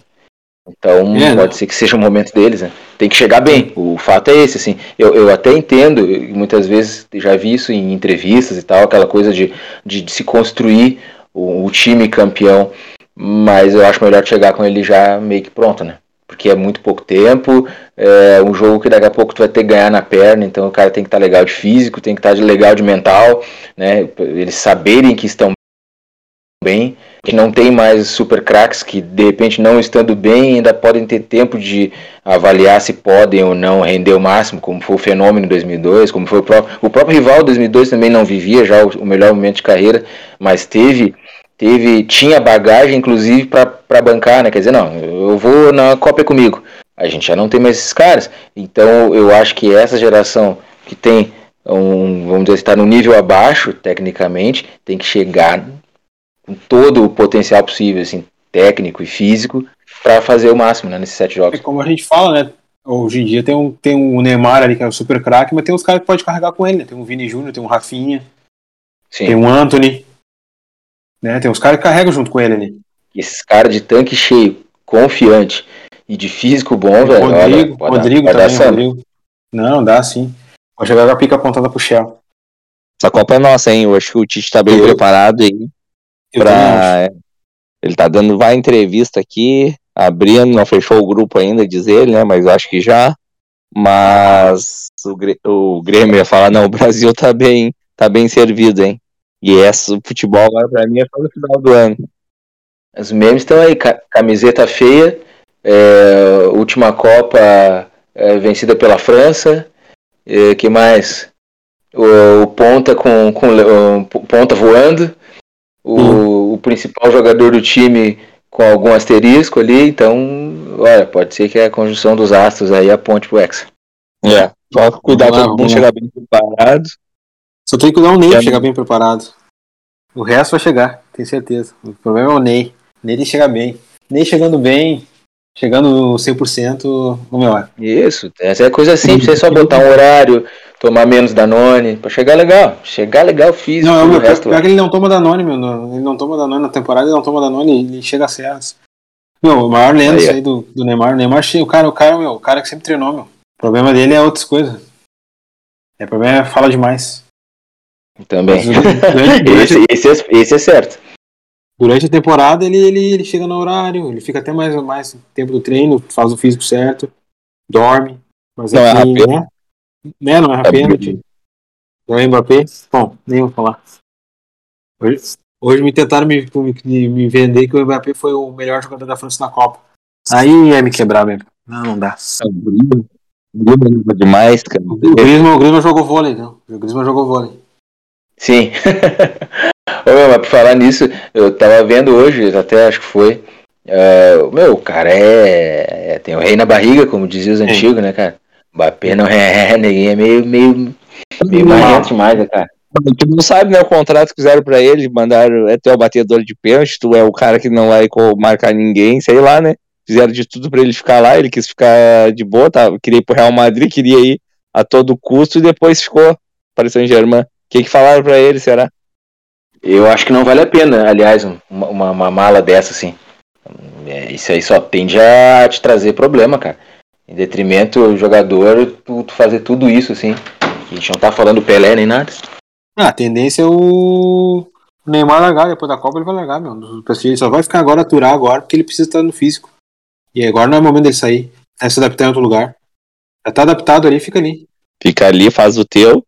Então é, pode não. ser que seja o momento deles, né? Tem que chegar bem. O fato é esse, assim. Eu, eu até entendo, muitas vezes já vi isso em entrevistas e tal, aquela coisa de, de, de se construir o, o time campeão mas eu acho melhor chegar com ele já meio que pronto, né? porque é muito pouco tempo, é um jogo que daqui a pouco tu vai ter que ganhar na perna, então o cara tem que estar tá legal de físico, tem que estar tá legal de mental, né? Eles saberem que estão bem, que não tem mais super craques que de repente não estando bem ainda podem ter tempo de avaliar se podem ou não render o máximo, como foi o fenômeno em 2002, como foi o próprio, o próprio rival 2002 também não vivia já o, o melhor momento de carreira, mas teve teve tinha bagagem inclusive para bancar, né? Quer dizer, não, eu vou na Copa comigo. A gente já não tem mais esses caras. Então eu acho que essa geração que tem um, vamos dizer, está no nível abaixo tecnicamente, tem que chegar com todo o potencial possível, assim, técnico e físico, para fazer o máximo né, nesses sete jogos. É como a gente fala, né? Hoje em dia tem um, tem um Neymar ali que é o super craque, mas tem uns caras que pode carregar com ele, né? Tem um Vini Júnior, tem um Rafinha, Sim. tem um Anthony. Né? Tem uns caras que carregam junto com ele ali. Esses caras de tanque cheio, confiante e de físico bom, velho. Rodrigo, olha, Rodrigo dar, também, Rodrigo. Não, dá sim. Pode jogar com a pica apontada pro Shell. Essa Copa é nossa, hein? Eu acho que o Tite tá bem eu, preparado aí. Pra... Ele tá dando vai entrevista aqui, abrindo, não fechou o grupo ainda, diz ele, né? Mas eu acho que já. Mas o, o Grêmio ia falar, não, o Brasil tá bem, tá bem servido, hein? E essa, o futebol agora pra mim é só no final do ano. Os memes estão aí, camiseta feia, é, última Copa é, vencida pela França, é, que mais? O, o ponta com, com o, ponta voando, o, o, principal jogador do time com algum asterisco ali, então, olha, pode ser que é a conjunção dos astros aí a ponte pro Hexa. É, só cuidar todo mundo chegar bem preparado. Só tem que cuidar o Ney pra chegar bem preparado. O resto vai chegar, tenho certeza. O problema é o Ney. Ney tem que chegar bem. Ney chegando bem, chegando no 100%, no meu Isso, essa é coisa simples, é só botar um horário, tomar menos Danone, pra chegar legal. Chegar legal físico. Não, é o resto, pior que ele não toma Danone, meu. Ele não toma Danone na temporada, ele não toma Danone, ele chega a Serras. Meu, o maior lenda aí, aí do, do Neymar. O Neymar, o cara, o cara, meu, o cara que sempre treinou, meu. O problema dele é outras coisas. É, o problema é fala demais. Também. (laughs) esse, esse, é, esse é certo. Durante a temporada ele, ele, ele chega no horário, ele fica até mais, mais tempo do treino, faz o físico certo, dorme. Mas não é rapé. Né? né? Não é rapé, né? Não é Mbappé? Bom, nem vou falar. Hoje, hoje me tentaram me, me, me vender que o Mbappé foi o melhor jogador da França na Copa. Aí ia me quebrar mesmo. Não, não dá. O Griezmann demais, cara. O Griezmann, o Griezmann jogou vôlei, não. O Griezmann jogou vôlei. Sim. (laughs) Ô, meu, mas pra falar nisso, eu tava vendo hoje, até acho que foi. Uh, meu, o cara é, é, Tem o rei na barriga, como diziam os antigos, né, cara? O Mbappé não (laughs) é, ninguém é meio, meio, meio marrento demais, né, cara? Tu não sabe, né, o contrato que fizeram pra ele, mandaram, é teu batedor de pênalti, tu é o cara que não vai marcar ninguém, sei lá, né? Fizeram de tudo pra ele ficar lá, ele quis ficar de boa, tá? queria ir pro Real Madrid, queria ir a todo custo e depois ficou Paris Saint-Germain. O que, que falaram pra ele, será? Eu acho que não vale a pena, aliás, uma, uma, uma mala dessa, assim. É, isso aí só tende a te trazer problema, cara. Em detrimento do jogador, tu, tu fazer tudo isso, assim. A gente não tá falando Pelé nem nada. Ah, a tendência é o Neymar largar, depois da Copa ele vai largar, meu. Ele só vai ficar agora aturar agora, porque ele precisa estar no físico. E agora não é o momento dele sair. É se adaptar em outro lugar. Já tá adaptado ali, fica ali. Fica ali, faz o teu.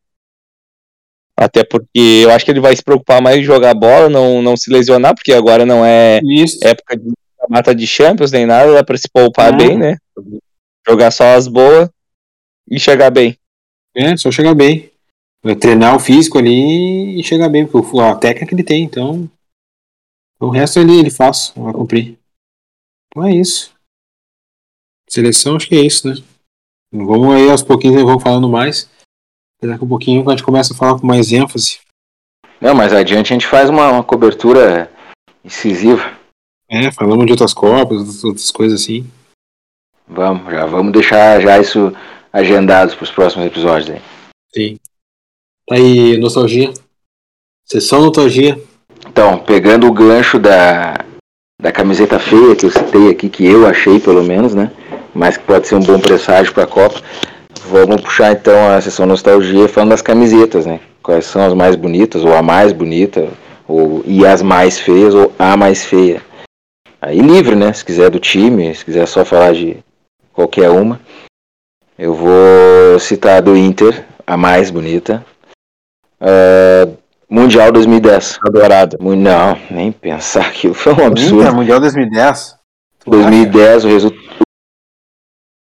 Até porque eu acho que ele vai se preocupar mais em jogar bola, não, não se lesionar, porque agora não é Isso. época de mata de Champions nem nada, dá pra se poupar Uhum. bem, né? Jogar só as boas e chegar bem. É, só chegar bem. Vai treinar o físico ali e chegar bem, porque a técnica ele tem, então. O resto ali ele faz, vai cumprir. Então é isso. Seleção, acho que é isso, né? Vamos aí aos pouquinhos, né, vamos falando mais. Daqui a pouquinho a gente começa a falar com mais ênfase. Não, mas adiante a gente faz uma, uma cobertura incisiva. É, falamos de outras copas, outras- coisas assim. Vamos, já vamos deixar já isso agendado para os próximos episódios aí. Sim. Tá aí, nostalgia. Sessão nostalgia. Então, pegando o gancho da, da camiseta feia que eu citei aqui, que eu achei pelo menos, né? Mas que pode ser um bom presságio para a Copa. Vamos puxar então a sessão nostalgia falando das camisetas, né? Quais são as mais bonitas, ou a mais bonita, ou, e as mais feias, ou a mais feia. Aí livre, né? Se quiser do time, se quiser só falar de qualquer uma. Eu vou citar a do Inter, a mais bonita. Ah, Mundial 2010. Adorado. Mu- Não, nem pensar aquilo foi um absurdo. Inter, Mundial 2010. 2010, o, resu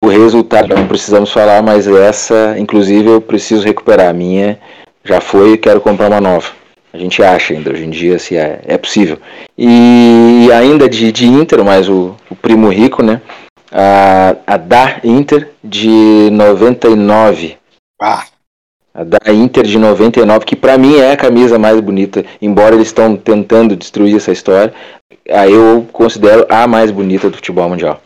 o resultado não precisamos falar, mas essa, inclusive, eu preciso recuperar. A minha já foi e quero comprar uma nova. A gente acha ainda, hoje em dia, se é, é possível. E ainda de, de Inter, mas o, o primo rico, né? A, a da Inter de 99. Ah, A da Inter de 99, que pra mim é a camisa mais bonita, embora eles estão tentando destruir essa história, eu considero a mais bonita do futebol mundial.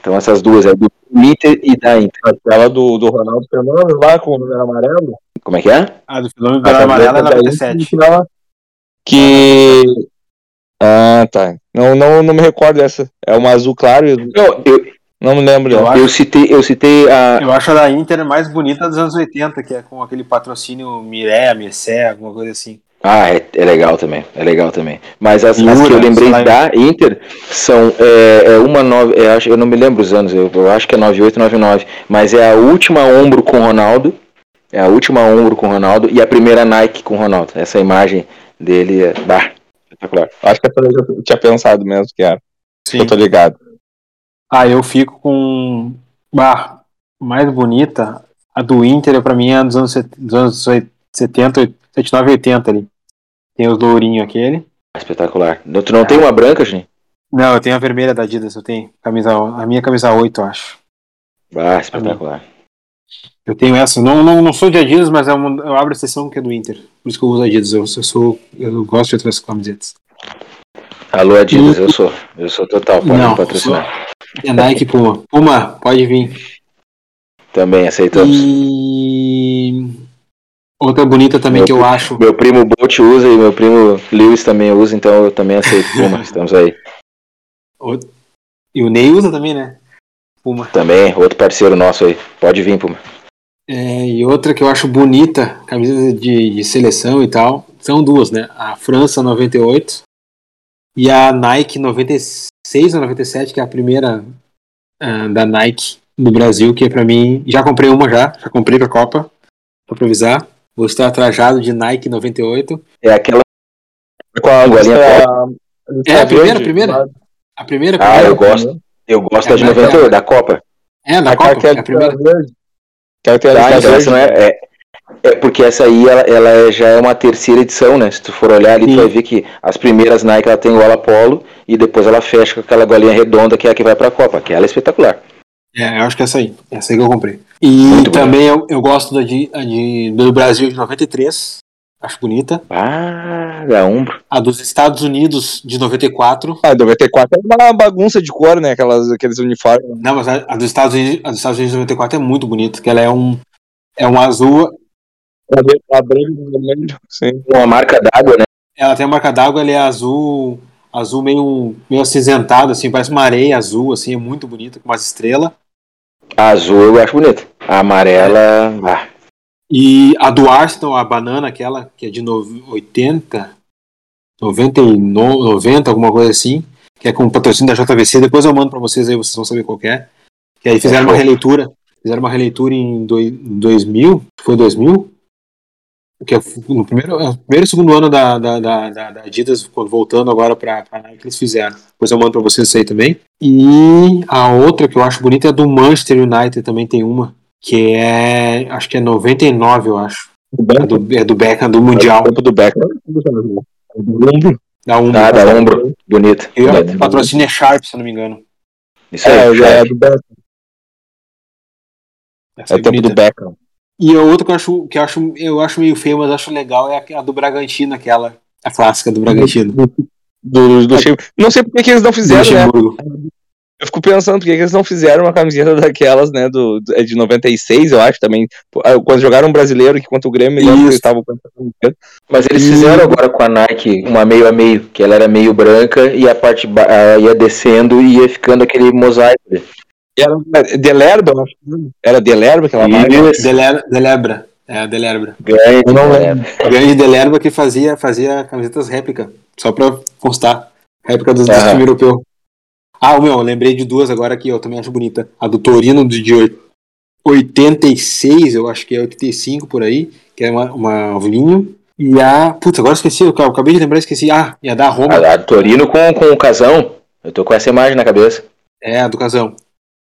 Então essas duas, é do Inter e da Inter. Aquela do, do Ronaldo Fernandes lá com o número amarelo. Como é que é? a do Filome A Pela Amarela é camiseta da 97. Inter, Que. Ah, tá. Não, não, não me recordo dessa. É uma azul claro e Não, eu, Não me lembro. Eu acho- eu citei, eu citei a. Eu acho a da Inter mais bonita dos anos 80, que é com aquele patrocínio Mireia, Messé, alguma coisa assim. Ah, é, é, legal também, é legal também. Mas as, as que eu lembrei slime. da Inter são é, é uma nove, é, eu não me lembro os anos, eu, eu acho que é 98, 99, mas é a última ombro com Ronaldo, é a última ombro com Ronaldo e a primeira Nike com Ronaldo. Essa imagem dele é bah, espetacular. Acho que eu tinha pensado mesmo que era. Sim. Eu tô ligado. Ah, eu fico com bah, mais bonita, a do Inter, para mim é dos anos, dos anos 70, 80, 79,80 ali. Tem os lourinhos aquele. Espetacular. Tu não tem uma branca, gente? Não, eu tenho a vermelha da Adidas, eu tenho. Camisa, a minha camisa 8, eu acho. Ah, espetacular. Eu tenho essa. Não, não, não sou de Adidas, mas é eu abro a sessão que é do Inter. Por isso que eu uso Adidas. Eu, eu sou, eu gosto de outras camisetas. Alô, Adidas, e... eu sou. Eu sou total, pode não, patrocinar. Sou... É Nike Puma. Puma, pode vir. Também aceitamos. E Outra bonita também Meu que eu acho. Meu primo Bolt usa e meu primo Lewis também usa, então eu também aceito Puma. (laughs) Estamos aí. E o Ney usa também, né? Puma. Também, outro parceiro nosso aí. Pode vir, Puma. É, e outra que eu acho bonita, camisa de, de seleção e tal, são duas, né? A França 98 e a Nike 96 ou 97, que é a primeira ah, da Nike no Brasil, que é pra mim. Já comprei uma já, já comprei pra Copa, pra improvisar. Vou estar trajado de Nike 98. É aquela. Com a Golinha lista- É, a primeira, a primeira? A primeira, a Ah, primeira. eu gosto. Eu gosto É, da de mas- 98, da Copa. É, da Copa, que é é a primeira. verde. Aquela que é a Tá, lista então essa não é, é, é porque essa aí ela, ela é- já é uma terceira edição, né? Se tu for olhar ali, Sim. tu vai ver que as primeiras Nike ela tem gola polo e depois ela fecha com aquela golinha redonda que é a que vai pra Copa, que ela é espetacular. É, eu acho que é essa aí. Essa aí que eu comprei. E Muito também eu, eu gosto da de, a de- do Brasil de 93. Acho bonita. Ah, da Umbro. A dos Estados Unidos de 94. Ah, 94 é uma bagunça de cor, né? Aquelas, aqueles uniformes. Não, mas a, a dos Estados Unidos, a dos Estados Unidos de 94 é muito bonita. Que ela é um, é um azul. Vermelho, sim. Uma marca d'água, né? Ela tem a marca d'água, ela é azul, azul meio, meio acinzentado, assim, parece uma areia azul, assim, é muito bonita, com umas estrelas. A azul eu acho bonita. A amarela. Ah, E a do Arsenal, a banana, aquela que é de no- 80, 99, 90, alguma coisa assim, que é com patrocínio da JVC. Depois eu mando pra vocês aí, vocês vão saber qual é. Que aí fizeram uma Fechou. releitura. Fizeram uma releitura em em 2000. Foi 2000? Que é no primeiro, é, primeiro e segundo ano da, da, da, da- da Adidas, voltando agora pra, pra Nike, eles fizeram. Depois eu mando pra vocês isso aí também. E a outra que eu acho bonita é a do Manchester United, também tem uma. Que é. Acho que é 99, eu acho. É do, é do Beckham, do Mundial. O campo do Beckham. Do ombro. Da Umbro. tá, da ombro. Bonita. E o patrocínio é Sharp, se eu não me engano. Isso aí, É, já é do Beckham. Essa É é o tempo bonita. do Beckham. E a outra que eu acho, que eu acho, eu acho meio feia, mas acho legal é a, a do Bragantino, aquela. A clássica do Bragantino. Do, do time. Não sei por que eles não Do fizeram, né? Eu fico pensando por que eles não fizeram uma camiseta daquelas, né? Do, do- é de 96, eu acho também. Ah, Quando jogaram um brasileiro que contra o Grêmio, eles estavam com essa camiseta. Mas eles fizeram agora com a Nike uma meio a meio, que ela era meio branca e a parte ba- ah, ia descendo e ia ficando aquele mosaico. Era Delerba, eu acho. Era Delerba aquela marca. Deler- Delebra. É, a Delebra. ganha, Eu não né? Grande Delerba que fazia, fazia camisetas réplica. Só pra constar. Réplica dos, dos Aham. times europeus. Ah, o meu, eu lembrei de duas agora que eu também acho bonita. A do Torino de de oit- 86, eu acho que é 85 por aí, que é uma, uma vinho. E a. Putz, agora eu esqueci, eu acabei de lembrar, e esqueci. Ah, e a da Roma. A, a do Torino com, com o Casão. Eu tô com essa imagem na cabeça. É, a do Casão.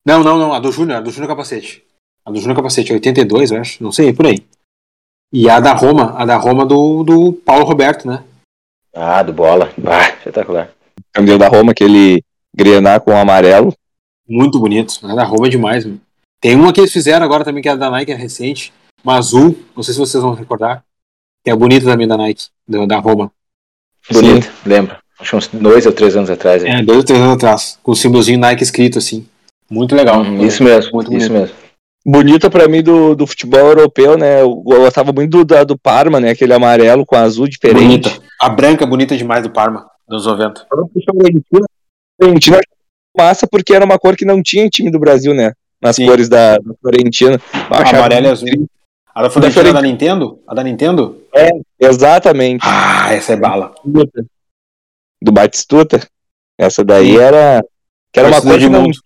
Não, não, não, a do Júnior, a do Júnior Capacete. A do Júnior Capacete, 82, eu acho. Não sei, por aí. E a da Roma, a da Roma do, do Paulo Roberto, né? Ah, do bola. Ah, espetacular. Camiseta da Roma, aquele grenar com amarelo. Muito bonito. A da Roma é demais, meu. Tem uma que eles fizeram agora também, que é a da Nike, é recente. Uma azul, não sei se vocês vão recordar. Que é bonita também da Nike, da, da Roma. Bonito, lembro. Acho uns dois ou três anos atrás. É, dois ou três anos atrás. Com o símbolozinho Nike escrito assim. Muito legal. Uhum, isso mesmo, Muito isso bonito. mesmo. Bonita pra mim do, do futebol europeu, né? Eu gostava muito do, da- do Parma, né? Aquele amarelo com azul diferente. Bonita. A branca é bonita demais do Parma, dos 90. A Fiorentina, a Fiorentina eu achava massa porque era uma cor que não tinha em time do Brasil, né? Nas Sim. cores da, da achava Amarelo e azul. A da Fiorentina Fiorentina. da Nintendo? A da Nintendo? Exatamente. Ah, essa é bala. Do Batistuta. Essa daí era. Que era uma cor de que não. mundo.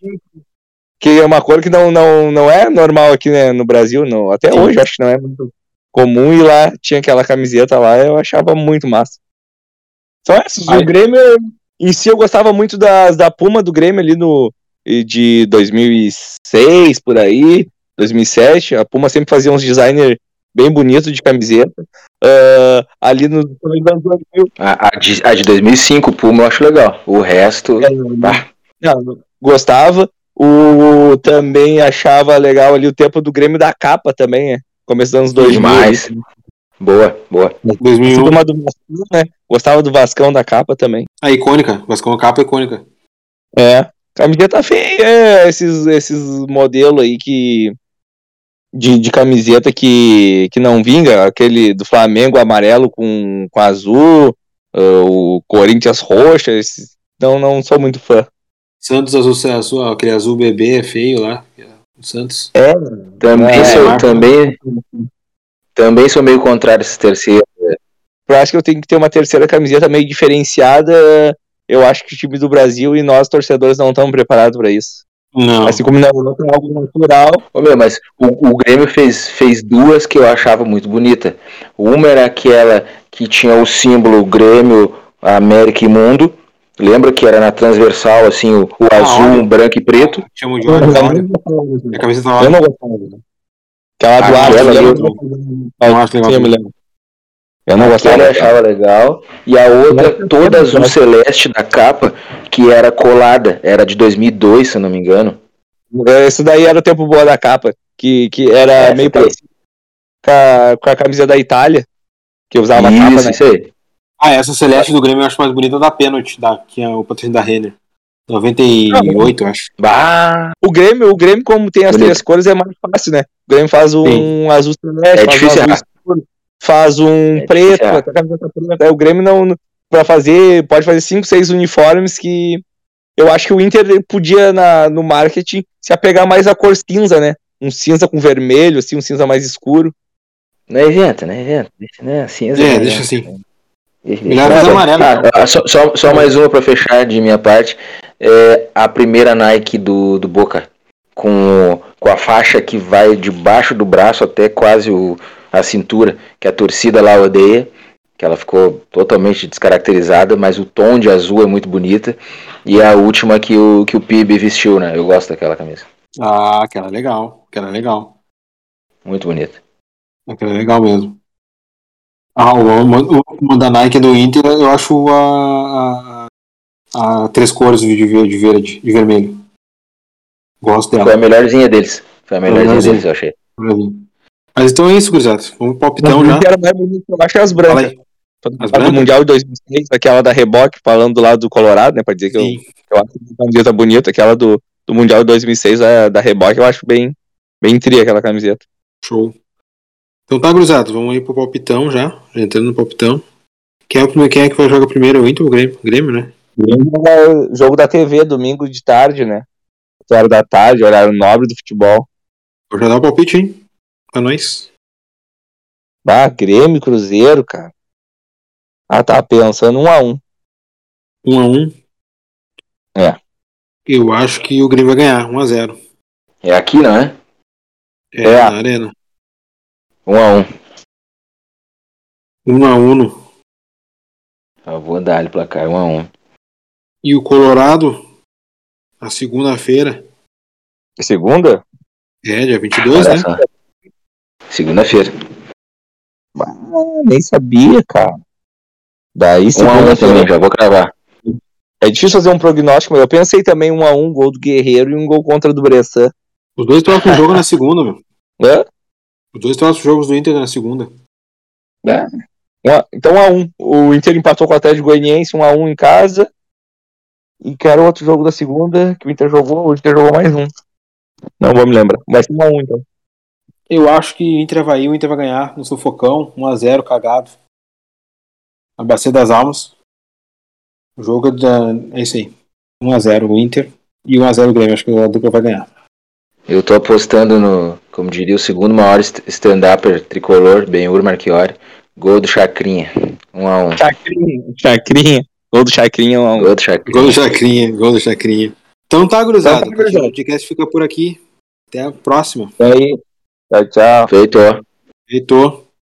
Que é uma cor que não, não, não é normal aqui né, no Brasil. Não. Até Sim. hoje acho que não é muito comum. E lá tinha aquela camiseta lá, eu achava muito massa. São essas. O Grêmio, em si, eu gostava muito das, da Puma do Grêmio ali no. De 2006, por aí. 2007. A Puma sempre fazia uns designers bem bonitos de camiseta. Ah, ali no. nos anos 2000, A, a, de, a de 2005, o Puma, eu acho legal. O resto. bah, Não, gostava. O também achava legal ali o tempo do Grêmio da capa também, né? Começo dos anos 2000. Demais. boa, boa. 2001. Tudo uma do Vascão, né? Gostava do Vascão da capa também. A icônica. Vascão a capa é icônica. É. Camiseta feia, é, esses, esses modelos aí que. De, de camiseta que, que não vinga, aquele do Flamengo amarelo com, com azul, ah, o Corinthians roxa, esses, não, não sou muito fã. Santos azul, azul, aquele azul bebê é feio lá. O Santos. Também, É, sou, marca. também, também sou meio contrário a esse terceiro. Eu acho que eu tenho que ter uma terceira camiseta meio diferenciada. Eu acho que o time do Brasil e nós, torcedores, não estamos preparados para isso. Não. Assim como na Europa é algo natural. Ô, meu, mas o, o Grêmio fez, fez duas que eu achava muito bonita. Uma era aquela que tinha o símbolo Grêmio, América e Mundo. Lembra que era na transversal, assim, o, o azul, olha. um branco e preto. Chama de gostava. A camisa tá Eu não gostava. Aquela do Ah, eu. Não acho legal. Eu me lembro. Eu não gostava. eu achava legal. E a outra, Não, toda azul gosto. celeste da capa, que era colada. Era de 2002, se eu não me engano. Isso daí era o tempo boa da capa. Que, que era Essa meio parecido com a, com a camisa da Itália. Que usava a capa, Isso, né? isso aí. Ah, essa celeste do Grêmio eu acho mais bonita da Pênalti, da, que é o patrocínio da Renner. 98, eu acho. Bah, O Grêmio, o Grêmio, como tem as Bonito. três cores, é mais fácil, né? O Grêmio faz um Sim. azul celeste, é faz difícil um azul errar. faz um É, preto, é. a camiseta preta. Aí O Grêmio não. Pra fazer. Pode fazer cinco, seis uniformes que. Eu acho que o Inter podia, na, no marketing, se apegar mais à cor cinza, né? Um cinza com vermelho, assim, um cinza mais escuro. Não inventa, não inventa. Deixa, né? Assim, É, deixa assim. Amarelo, Ah, só, só, só mais uma pra fechar de minha parte. É a primeira Nike do, do Boca. Com, com a faixa que vai debaixo do braço até quase o, a cintura. Que a torcida lá odeia. Que ela ficou totalmente descaracterizada. Mas o tom de azul é muito bonita. E a última que o, que o PIB vestiu, né? Eu gosto daquela camisa. Ah, aquela é legal. Aquela é legal. Muito bonita. Aquela é legal mesmo. Ah, o, o, o da Nike do Inter, eu acho a, a, a três cores de, ver- de verde, de vermelho. Gosto Foi a dela. melhorzinha deles. Foi a melhorzinha Melhorzinha. deles, eu achei. Mas então é isso, gurizada. Vamos pro palpitão já. era mais bonito, eu acho, é as brancas. As fala do brancas? Mundial de 2006, aquela da Reboque, falando do lado do Colorado, né? Pra dizer que eu, Sim. eu acho uma camiseta bonita. Aquela do, do Mundial de 2006, a da Reboque, eu acho bem, bem tri aquela camiseta. Show. Então tá, gurizada. Vamos aí pro palpitão já. Já Entrando no palpitão. Quem é, o primeiro, quem é que vai jogar primeiro? O Inter ou o Grêmio? Grêmio, né? É Jogo da TV, domingo de tarde, né? 8 horas da tarde, horário nobre do futebol. Vou já dar o palpite, hein? Pra nós. Ah, Grêmio, Cruzeiro, cara. Ah, tá pensando um a um. Um a um. É. Eu acho que o Grêmio vai ganhar. 1 a 0 É aqui, não é? É, É. na arena. Um a um. 1 a 1 no- Eu vou dar ali placar, um a um. E o Colorado, na segunda-feira, Segunda? é, dia 22, Olha né? Segunda-feira. Ah, nem sabia, cara. Daí, Um a um segunda também, já vou cravar. É difícil fazer um prognóstico, mas eu pensei também um a um, gol do Guerreiro e um gol contra do Bressan. Os dois próximos jogos na segunda, meu. Hã? Os dois próximos jogos do Inter na segunda. A- então um a um. O Inter empatou com o Atlético Goianiense, um a um em casa. E que era o outro jogo da segunda que o Inter jogou, o Inter jogou mais um. Não vou me lembrar. Mas um a um, então. Eu acho que Inter vai o Inter vai ganhar no sufocão, 1 a 0 cagado. Na Bacia das Almas. O jogo é, da... é isso aí. 1 a 0 o Inter e 1 a 0 o Grêmio. Acho que a dupla vai ganhar. Eu tô apostando no, como diria o segundo maior st- stand-upper tricolor, Benhur Marchiori. Gol do Chacrinha. Um a um. Chacrinha. Chacrinha. Gol do Chacrinha, um a um. Gol do Chacrinha. Gol do Chacrinha, gol do Chacrinha. Então tá, gurizada. Então tá. O podcast fica por aqui. Até a próxima. E aí? Tchau, tchau. Feito, ó. Heitor.